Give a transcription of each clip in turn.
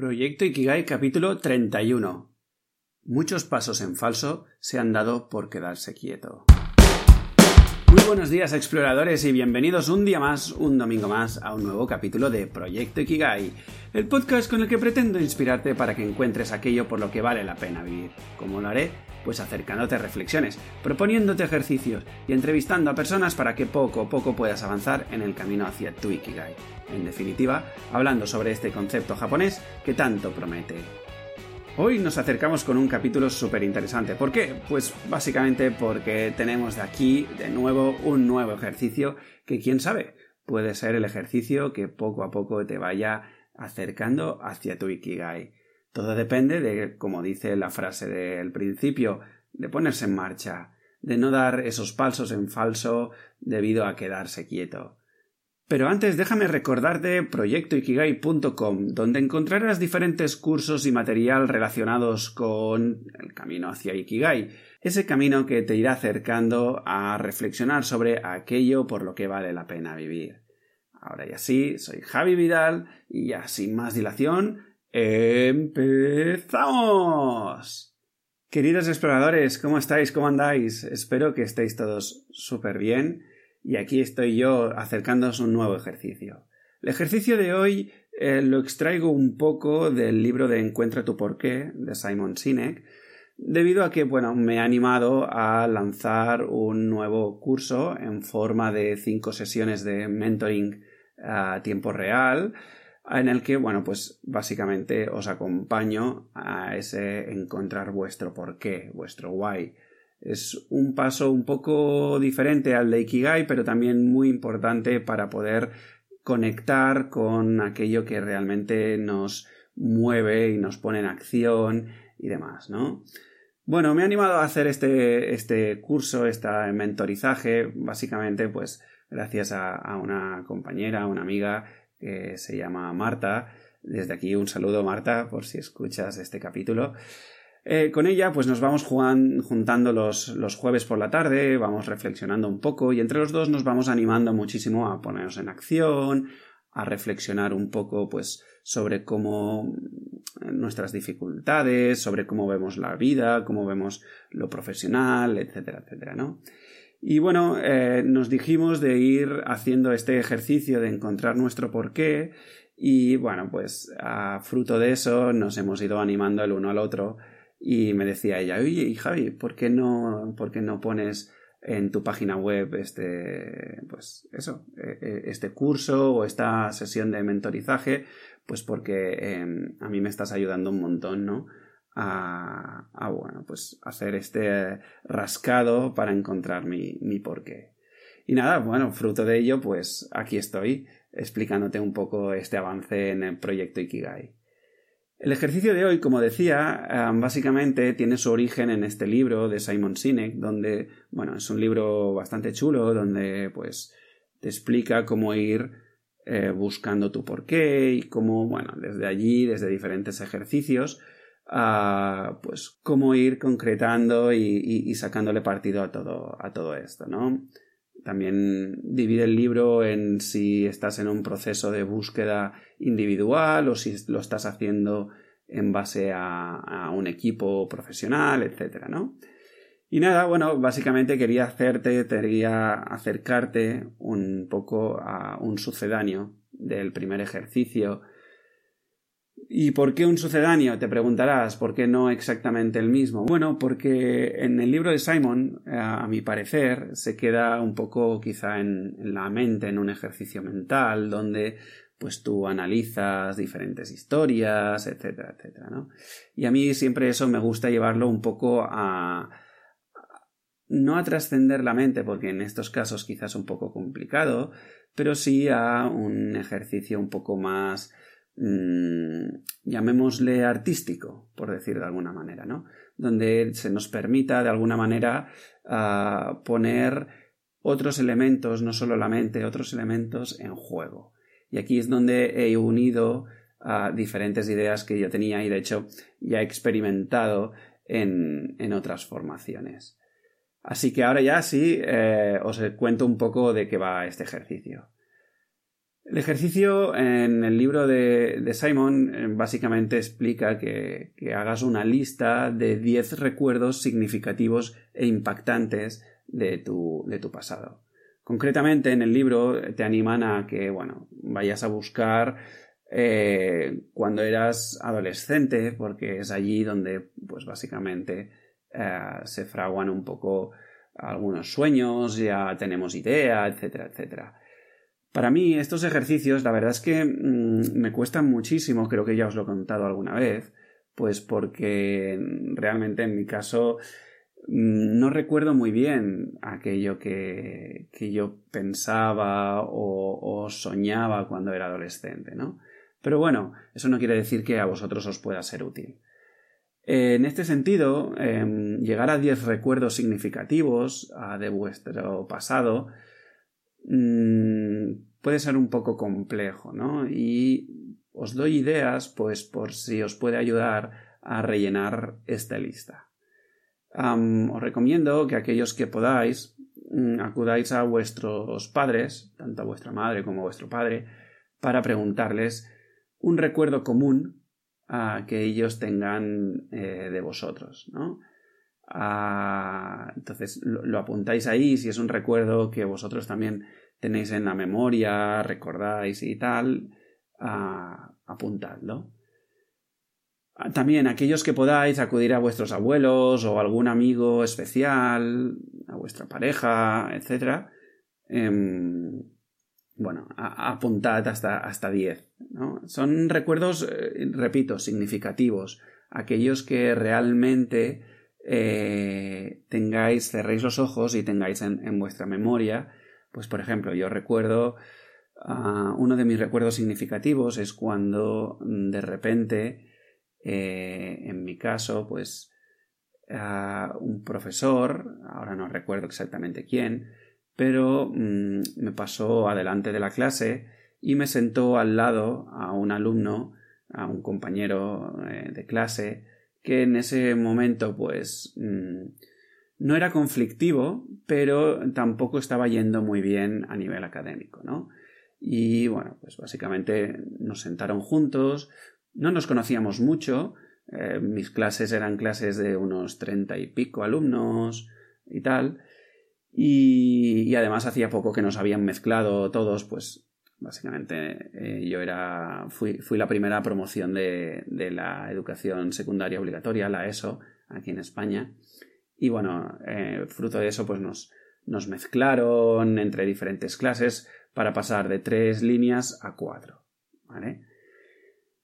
Proyecto Ikigai capítulo 31. Muchos pasos en falso se han dado por quedarse quieto. Muy buenos días exploradores y bienvenidos un día más, un domingo más, a un nuevo capítulo de Proyecto Ikigai, el podcast con el que pretendo inspirarte para que encuentres aquello por lo que vale la pena vivir. ¿Cómo lo haré? Pues acercándote a reflexiones, proponiéndote ejercicios y entrevistando a personas para que poco a poco puedas avanzar en el camino hacia tu Ikigai. En definitiva, hablando sobre este concepto japonés que tanto promete. Hoy nos acercamos con un capítulo súper interesante. ¿Por qué? Pues básicamente porque tenemos de aquí de nuevo un nuevo ejercicio que quién sabe, puede ser el ejercicio que poco a poco te vaya acercando hacia tu Ikigai. Todo depende de, como dice la frase del principio, de ponerse en marcha, de no dar esos pasos en falso debido a quedarse quieto. Pero antes déjame recordarte proyectoikigai.com, donde encontrarás diferentes cursos y material relacionados con el camino hacia Ikigai, ese camino que te irá acercando a reflexionar sobre aquello por lo que vale la pena vivir. Ahora ya sí, soy Javi Vidal y ya sin más dilación, ¡empezamos! Queridos exploradores, ¿cómo estáis? ¿Cómo andáis? Espero que estéis todos súper bien y aquí estoy yo acercándoos un nuevo ejercicio. El ejercicio de hoy eh, lo extraigo un poco del libro de Encuentra tu porqué de Simon Sinek, debido a que, bueno, me ha animado a lanzar un nuevo curso en forma de cinco sesiones de mentoring a tiempo real, en el que, bueno, pues básicamente os acompaño a ese encontrar vuestro porqué, vuestro why es un paso un poco diferente al de Ikigai, pero también muy importante para poder conectar con aquello que realmente nos mueve y nos pone en acción y demás, ¿no? Bueno, me he animado a hacer este, este curso, este mentorizaje, básicamente, pues, gracias a, a una compañera, una amiga que se llama Marta. Desde aquí un saludo, Marta, por si escuchas este capítulo. Eh, con ella, pues nos vamos juntando los, los, jueves por la tarde, vamos reflexionando un poco y entre los dos nos vamos animando muchísimo a ponernos en acción, a reflexionar un poco, pues, sobre cómo nuestras dificultades, sobre cómo vemos la vida, cómo vemos lo profesional, etcétera, etcétera, ¿no? Y bueno, eh, nos dijimos de ir haciendo este ejercicio de encontrar nuestro porqué y bueno, pues a fruto de eso nos hemos ido animando el uno al otro y me decía ella, oye, y Javi, ¿por qué no, por qué no pones en tu página web este, pues eso, e, e, este curso o esta sesión de mentorizaje? Pues porque em, a mí me estás ayudando un montón, ¿no? A, a, bueno, pues hacer este rascado para encontrar mi, mi porqué. Y nada, bueno, fruto de ello, pues aquí estoy explicándote un poco este avance en el proyecto Ikigai. El ejercicio de hoy, como decía, básicamente tiene su origen en este libro de Simon Sinek, donde, bueno, es un libro bastante chulo, donde pues te explica cómo ir eh, buscando tu porqué y cómo, bueno, desde allí, desde diferentes ejercicios, pues cómo ir concretando y, sacándole partido a todo, a todo esto, ¿no? También divide el libro en si estás en un proceso de búsqueda individual o si lo estás haciendo en base a, un equipo profesional, etcétera, ¿no? Y nada, bueno, básicamente quería hacerte, quería acercarte un poco a un sucedáneo del primer ejercicio ¿Y por qué un sucedáneo? Te preguntarás, ¿por qué no exactamente el mismo? Bueno, porque en el libro de Simon, eh, a mi parecer, se queda un poco quizá en, la mente, en un ejercicio mental, donde pues tú analizas diferentes historias, etcétera, etcétera, ¿no? Y a mí siempre eso me gusta llevarlo un poco a, no a trascender la mente, porque en estos casos quizás un poco complicado, pero sí a un ejercicio un poco más Mm, llamémosle artístico, por decir de alguna manera, ¿no? Donde se nos permita de alguna manera ah, poner otros elementos, no solo la mente, otros elementos en juego. Y aquí es donde he unido a diferentes ideas que yo tenía y de hecho ya he experimentado en, en otras formaciones. Así que ahora ya sí eh, os cuento un poco de qué va este ejercicio. El ejercicio en el libro de, Simon eh, básicamente explica que, hagas una lista de 10 recuerdos significativos e impactantes de tu, de tu pasado. Concretamente en el libro te animan a que, bueno, vayas a buscar eh, cuando eras adolescente, porque es allí donde, pues básicamente, eh, se fraguan un poco algunos sueños, ya tenemos idea, etcétera, etcétera. Para mí, estos ejercicios, la verdad es que mm, me cuestan muchísimo, creo que ya os lo he contado alguna vez, pues porque realmente en mi caso mm, no recuerdo muy bien aquello que, que yo pensaba o, soñaba cuando era adolescente, ¿no? Pero bueno, eso no quiere decir que a vosotros os pueda ser útil. En este sentido, em, llegar a 10 recuerdos significativos de vuestro pasado mm, puede ser un poco complejo, ¿no? Y os doy ideas, pues, por si os puede ayudar a rellenar esta lista. os recomiendo que aquellos que podáis mm, acudáis a vuestros padres, tanto a vuestra madre como a vuestro padre, para preguntarles un recuerdo común a que ellos tengan eh, de vosotros, ¿no? Entonces lo, apuntáis ahí, si es un recuerdo que vosotros también tenéis en la memoria, recordáis y tal, apuntadlo. También aquellos que podáis acudir a vuestros abuelos o algún amigo especial, a vuestra pareja, etc bueno, apuntad hasta, hasta 10. ¿no? Son recuerdos, eh, repito, significativos. Aquellos que realmente eh, tengáis, cerréis los ojos y tengáis en, vuestra memoria. Pues, por ejemplo, yo recuerdo, ah, uno de mis recuerdos significativos es cuando mm, de repente, eh, en mi caso, pues, un profesor, ahora no recuerdo exactamente quién, pero mm, me pasó adelante de la clase y me sentó al lado a un alumno, a un compañero eh, de clase, que en ese momento pues mm, no era conflictivo, pero tampoco estaba yendo muy bien a nivel académico, ¿no? Y bueno, pues básicamente nos sentaron juntos, no nos conocíamos mucho, eh, mis clases eran clases de unos treinta y pico alumnos y tal, y, además hacía poco que nos habían mezclado todos, pues básicamente eh, yo era fui, fui, la primera promoción de, de, la educación secundaria obligatoria, la ESO, aquí en España. Y bueno, eh, fruto de eso, pues nos, nos mezclaron entre diferentes clases para pasar de tres líneas a cuatro. ¿Vale?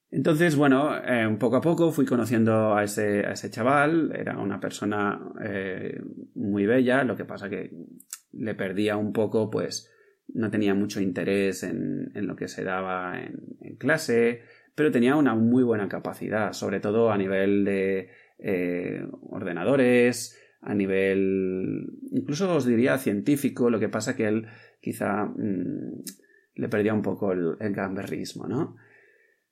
Entonces, bueno, eh, poco a poco fui conociendo a ese, a ese chaval, era una persona muy bella, lo que pasa que le perdía un poco, pues no tenía mucho interés en, en lo que se daba en, clase, pero tenía una muy buena capacidad, sobre todo a nivel de eh, ordenadores, a nivel incluso os diría científico, lo que pasa que él quizá mm, le perdía un poco el, el gamberrismo, ¿no?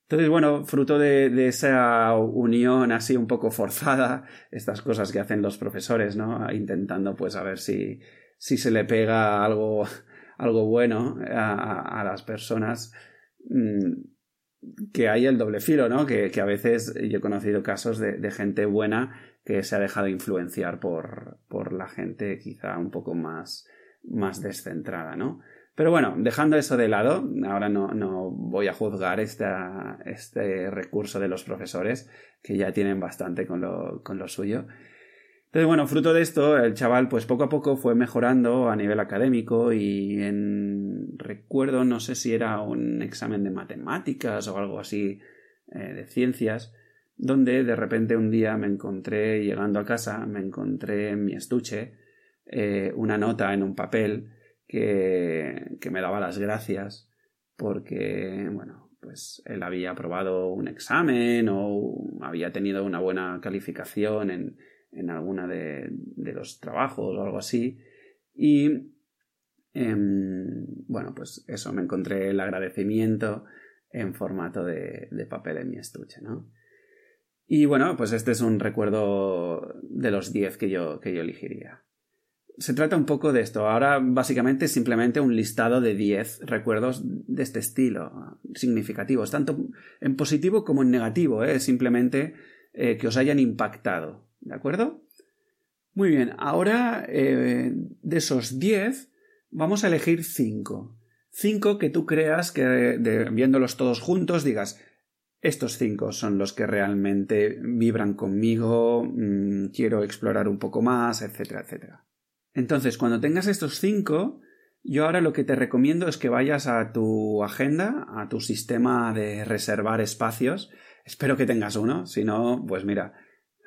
Entonces, bueno, fruto de, esa unión así un poco forzada, estas cosas que hacen los profesores, ¿no? Intentando, pues, a ver si, si se le pega algo, algo bueno a, las personas, mm, que hay el doble filo, ¿no? Que, a veces yo he conocido casos de, de, gente buena que se ha dejado influenciar por, por la gente quizá un poco más, más descentrada, ¿no? Pero bueno, dejando eso de lado, ahora no, no voy a juzgar esta, este recurso de los profesores, que ya tienen bastante con lo, con lo suyo. Entonces, bueno, fruto de esto, el chaval, pues poco a poco fue mejorando a nivel académico y en recuerdo, no sé si era un examen de matemáticas o algo así eh, de ciencias, donde de repente un día me encontré, llegando a casa, me encontré en mi estuche eh, una nota en un papel que, que me daba las gracias porque, bueno, pues él había aprobado un examen o había tenido una buena calificación en, en alguna de, de, los trabajos o algo así. Y em, bueno, pues eso, me encontré el agradecimiento en formato de, de, papel en mi estuche, ¿no? Y bueno, pues este es un recuerdo de los 10 que yo, que yo elegiría. se trata un poco de esto. Ahora básicamente simplemente un listado de 10 recuerdos de este estilo, significativos, tanto en positivo como en negativo, ¿eh? simplemente eh, que os hayan impactado. ¿De acuerdo? Muy bien, ahora eh, de esos 10 vamos a elegir 5. 5 que tú creas que viéndolos todos juntos digas, estos cinco son los que realmente vibran conmigo, mm, quiero explorar un poco más, etcétera, etcétera. Entonces, cuando tengas estos cinco, yo ahora lo que te recomiendo es que vayas a tu agenda, a tu sistema de reservar espacios. Espero que tengas uno, si no, pues mira,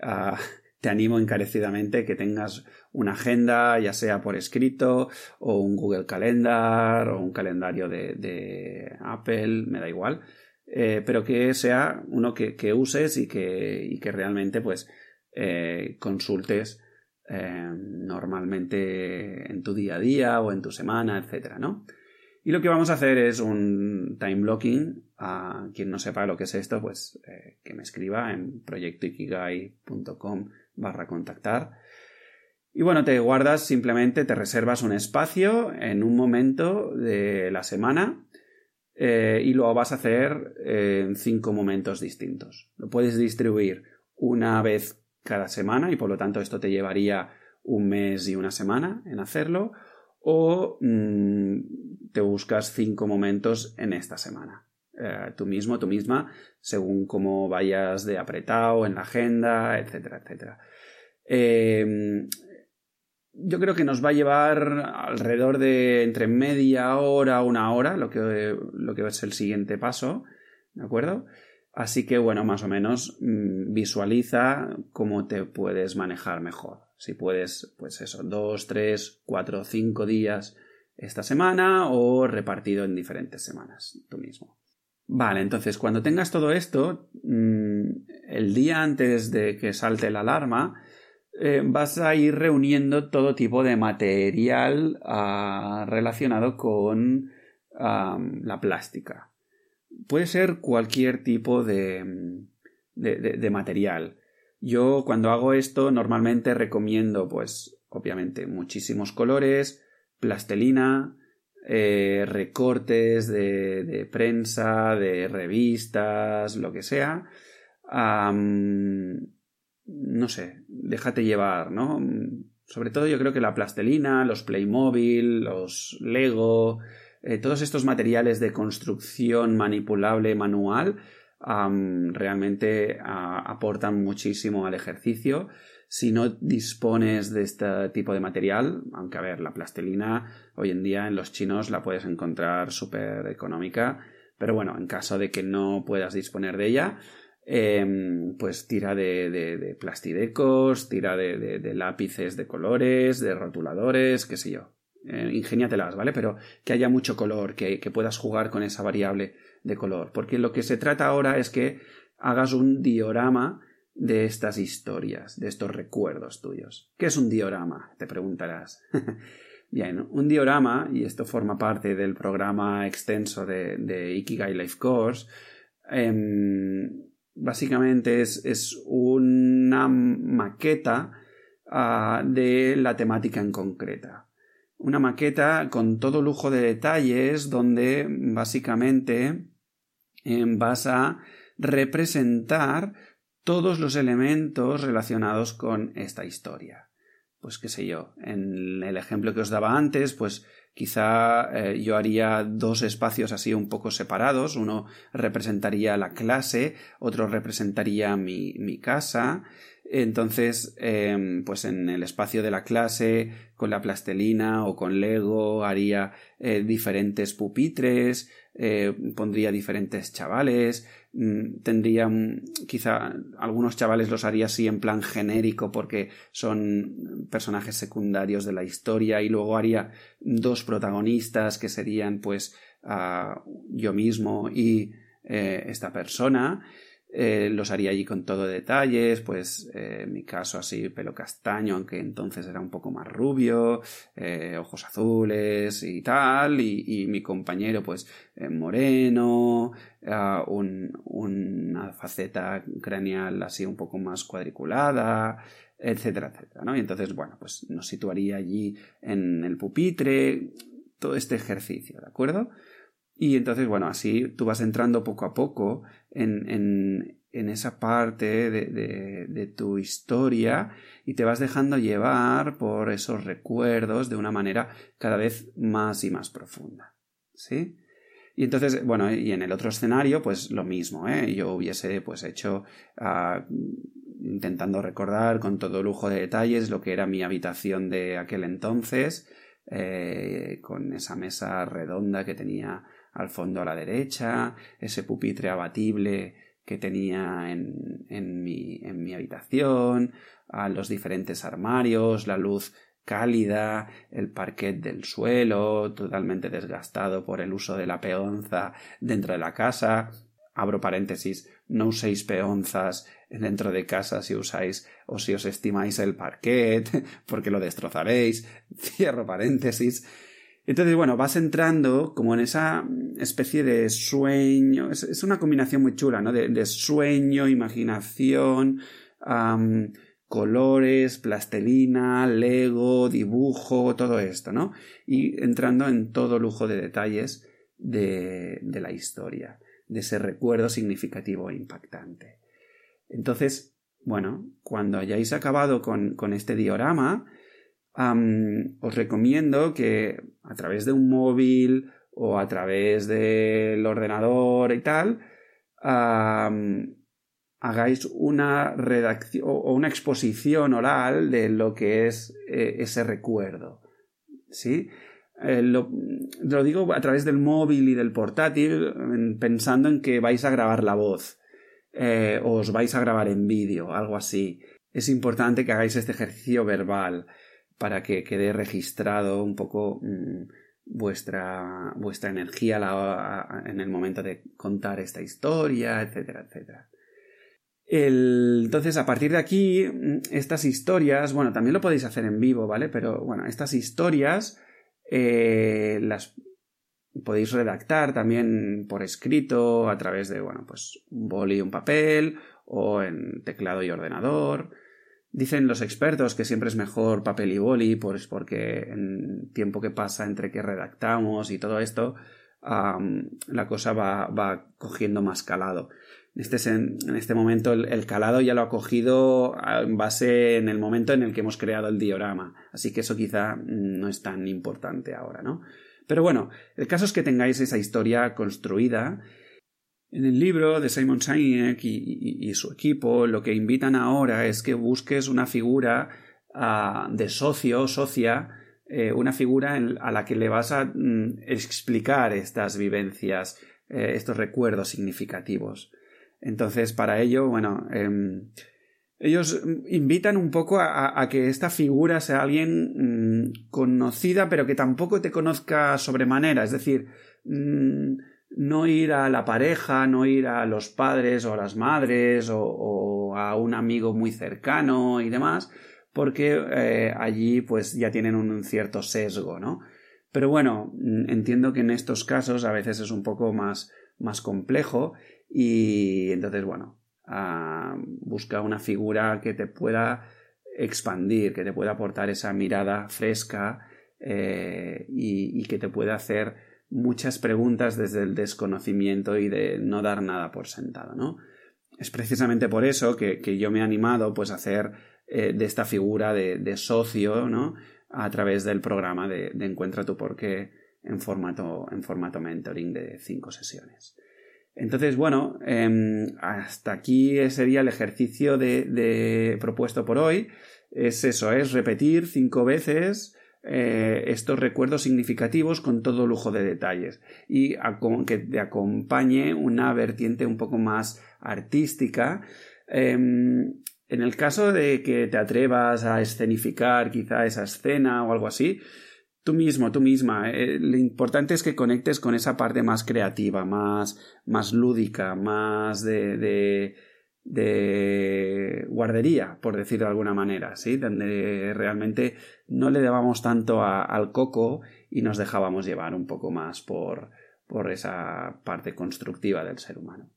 ah, te animo encarecidamente que tengas una agenda, ya sea por escrito, o un Google Calendar, o un calendario de, Apple, me da igual, eh, pero que sea uno que, uses y que, que realmente pues eh, consultes eh, normalmente en tu día a día o en tu semana, etcétera, ¿no? Y lo que vamos a hacer es un time blocking. A quien no sepa lo que es esto, pues que me escriba en proyectoikigai.com barra contactar. Y bueno, te guardas simplemente, te reservas un espacio en un momento de la semana eh, y lo vas a hacer en cinco momentos distintos. Lo puedes distribuir una vez cada semana y por lo tanto esto te llevaría un mes y una semana en hacerlo o mm, te buscas cinco momentos en esta semana. Eh, tú mismo, tú misma, según cómo vayas de apretado en la agenda, etcétera, etcétera. Em, yo creo que nos va a llevar alrededor de entre media hora, una hora, lo que, lo que es el siguiente paso, ¿de acuerdo? Así que, bueno, más o menos mm, visualiza cómo te puedes manejar mejor. Si puedes, pues eso, dos, tres, cuatro, cinco días esta semana o repartido en diferentes semanas tú mismo. Vale, entonces cuando tengas todo esto, mm, el día antes de que salte la alarma, eh, vas a ir reuniendo todo tipo de material ah, relacionado con la plástica puede ser cualquier tipo de, de, material. Yo cuando hago esto normalmente recomiendo pues obviamente muchísimos colores, plastelina, eh, recortes de, prensa, de revistas, lo que sea. no sé, déjate llevar, ¿no? Sobre todo yo creo que la plastelina, los Playmobil, los Lego, eh, todos estos materiales de construcción manipulable manual realmente aportan muchísimo al ejercicio. Si no dispones de este tipo de material, aunque a ver, la plastilina hoy en día en los chinos la puedes encontrar súper económica, pero bueno, en caso de que no puedas disponer de ella, em, pues tira de, plastidecos, tira de, lápices de colores, de rotuladores, qué sé yo eh, ingéniatelas, ¿vale? Pero que haya mucho color, que, que puedas jugar con esa variable de color. Porque lo que se trata ahora es que hagas un diorama de estas historias, de estos recuerdos tuyos. ¿Qué es un diorama? Te preguntarás. Bien, un diorama, y esto forma parte del programa extenso de, Ikigai Life Course, em, básicamente es, es, una maqueta ah, de la temática en concreta una maqueta con todo lujo de detalles donde básicamente eh, vas a representar todos los elementos relacionados con esta historia. Pues qué sé yo, en el ejemplo que os daba antes, pues quizá eh, yo haría dos espacios así un poco separados, uno representaría la clase, otro representaría mi, mi casa, entonces, em, pues en el espacio de la clase, con la plastelina o con Lego, haría eh, diferentes pupitres, eh, pondría diferentes chavales, mm, tendría quizá algunos chavales los haría así en plan genérico porque son personajes secundarios de la historia y luego haría dos protagonistas que serían pues yo mismo y eh, esta persona eh, los haría allí con todo detalles, pues eh, en mi caso así pelo castaño, aunque entonces era un poco más rubio, eh, ojos azules y tal, y, mi compañero pues moreno, ah, una faceta craneal así un poco más cuadriculada, etcétera, etcétera, ¿no? Y entonces, bueno, pues nos situaría allí en el pupitre, todo este ejercicio, ¿de acuerdo? Y entonces, bueno, así tú vas entrando poco a poco en, esa parte de, de, tu historia y te vas dejando llevar por esos recuerdos de una manera cada vez más y más profunda. ¿Sí? Y entonces, bueno, y en el otro escenario, pues lo mismo, ¿eh? Yo hubiese pues hecho, uh, intentando recordar con todo lujo de detalles lo que era mi habitación de aquel entonces, eh, con esa mesa redonda que tenía al fondo a la derecha, ese pupitre abatible que tenía en, en, mi, en mi habitación, a los diferentes armarios, la luz cálida, el parquet del suelo, totalmente desgastado por el uso de la peonza dentro de la casa. Abro paréntesis, no uséis peonzas dentro de casa si usáis o si os estimáis el parquet, porque lo destrozaréis. Cierro paréntesis. Entonces, bueno, vas entrando como en esa especie de sueño, es, una combinación muy chula, ¿no? De, sueño, imaginación, colores, plastelina, lego, dibujo, todo esto, ¿no? Y entrando en todo lujo de detalles de, de la historia, de ese recuerdo significativo e impactante. Entonces, bueno, cuando hayáis acabado con, con este diorama, os recomiendo que a través de un móvil o a través del ordenador y tal, hagáis una redacción o una exposición oral de lo que es eh, ese recuerdo. ¿Sí? Eh, lo, digo a través del móvil y del portátil pensando en que vais a grabar la voz eh, os vais a grabar en vídeo, algo así. Es importante que hagáis este ejercicio verbal para que quede registrado un poco mm, vuestra, vuestra energía en el momento de contar esta historia, etcétera, etcétera. entonces, a partir de aquí, mm, estas historias, bueno, también lo podéis hacer en vivo, ¿vale? Pero bueno, estas historias eh, las podéis redactar también por escrito a través de, bueno, pues un boli y un papel o en teclado y ordenador. Dicen los expertos que siempre es mejor papel y boli, pues porque en tiempo que pasa entre que redactamos y todo esto, la cosa va, cogiendo más calado. En este, en este momento el, calado ya lo ha cogido en base en el momento en el que hemos creado el diorama, así que eso quizá no es tan importante ahora, ¿no? Pero bueno, el caso es que tengáis esa historia construida en el libro de Simon Sinek y, su equipo, lo que invitan ahora es que busques una figura ah, de socio, socia, eh, una figura a la que le vas a mm, explicar estas vivencias, eh, estos recuerdos significativos. Entonces, para ello, bueno, em, ellos invitan un poco a, que esta figura sea alguien mm, conocida, pero que tampoco te conozca sobremanera. Es decir, mm, no ir a la pareja, no ir a los padres o a las madres o, a un amigo muy cercano y demás, porque eh, allí pues ya tienen un cierto sesgo, ¿no? Pero bueno, mm, entiendo que en estos casos a veces es un poco más, más complejo y entonces, bueno, ah, busca una figura que te pueda expandir, que te pueda aportar esa mirada fresca eh, y que te pueda hacer muchas preguntas desde el desconocimiento y de no dar nada por sentado, ¿no? Es precisamente por eso que, yo me he animado pues a hacer eh, de esta figura de, socio, ¿no? A través del programa de, Encuentra tu porqué en formato, en formato mentoring de cinco sesiones. Entonces, bueno, em, hasta aquí sería el ejercicio de, propuesto por hoy. Es eso, es repetir cinco veces eh, estos recuerdos significativos con todo lujo de detalles y que te acompañe una vertiente un poco más artística. Em, en el caso de que te atrevas a escenificar quizá esa escena o algo así, tú mismo, tú misma. Eh, lo importante es que conectes con esa parte más creativa, más, más lúdica, más de, de, de guardería, por decirlo de alguna manera, ¿sí? Donde realmente no le dábamos tanto al coco y nos dejábamos llevar un poco más por, por esa parte constructiva del ser humano.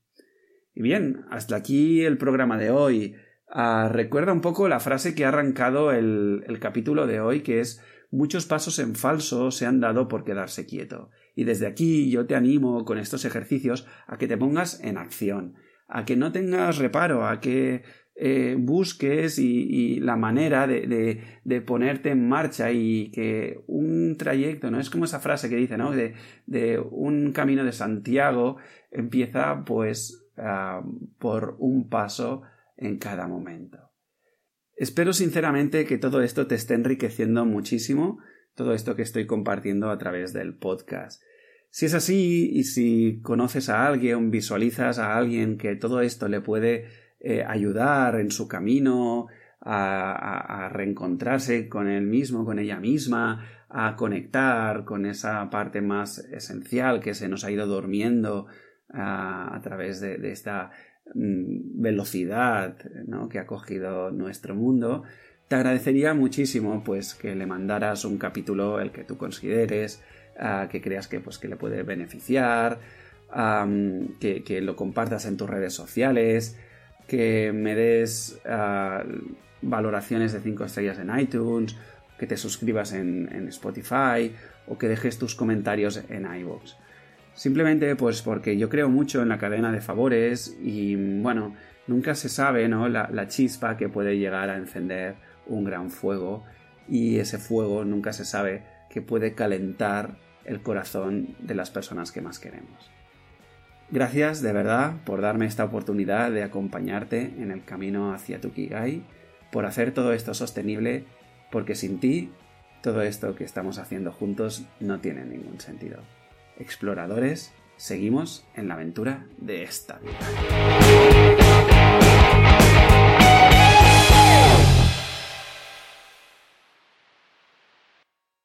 Y bien, hasta aquí el programa de hoy. Ah, recuerda un poco la frase que ha arrancado el, el capítulo de hoy, que es muchos pasos en falso se han dado por quedarse quieto. Y desde aquí yo te animo con estos ejercicios a que te pongas en acción, a que no tengas reparo, a que eh, busques y, la manera de, de, ponerte en marcha y que un trayecto, ¿no? Es como esa frase que dice, ¿no? De, de un camino de Santiago empieza pues ah, por un paso en cada momento. Espero sinceramente que todo esto te esté enriqueciendo muchísimo, todo esto que estoy compartiendo a través del podcast. Si es así y si conoces a alguien, visualizas a alguien que todo esto le puede eh, ayudar en su camino a, reencontrarse con él mismo, con ella misma, a conectar con esa parte más esencial que se nos ha ido durmiendo a, través de esta Mm, velocidad que ha cogido nuestro mundo, te agradecería muchísimo pues que le mandaras un capítulo el que tú consideres, que creas que, pues, que le puede beneficiar, que, lo compartas en tus redes sociales, que me des ah, valoraciones de 5 estrellas en iTunes, que te suscribas en, en, Spotify o que dejes tus comentarios en iVoox. Simplemente pues porque yo creo mucho en la cadena de favores y bueno, nunca se sabe ¿no? la, la chispa que puede llegar a encender un gran fuego y ese fuego nunca se sabe que puede calentar el corazón de las personas que más queremos. Gracias de verdad por darme esta oportunidad de acompañarte en el camino hacia tu Kigai, por hacer todo esto sostenible, porque sin ti todo esto que estamos haciendo juntos no tiene ningún sentido exploradores, seguimos en la aventura de esta vida.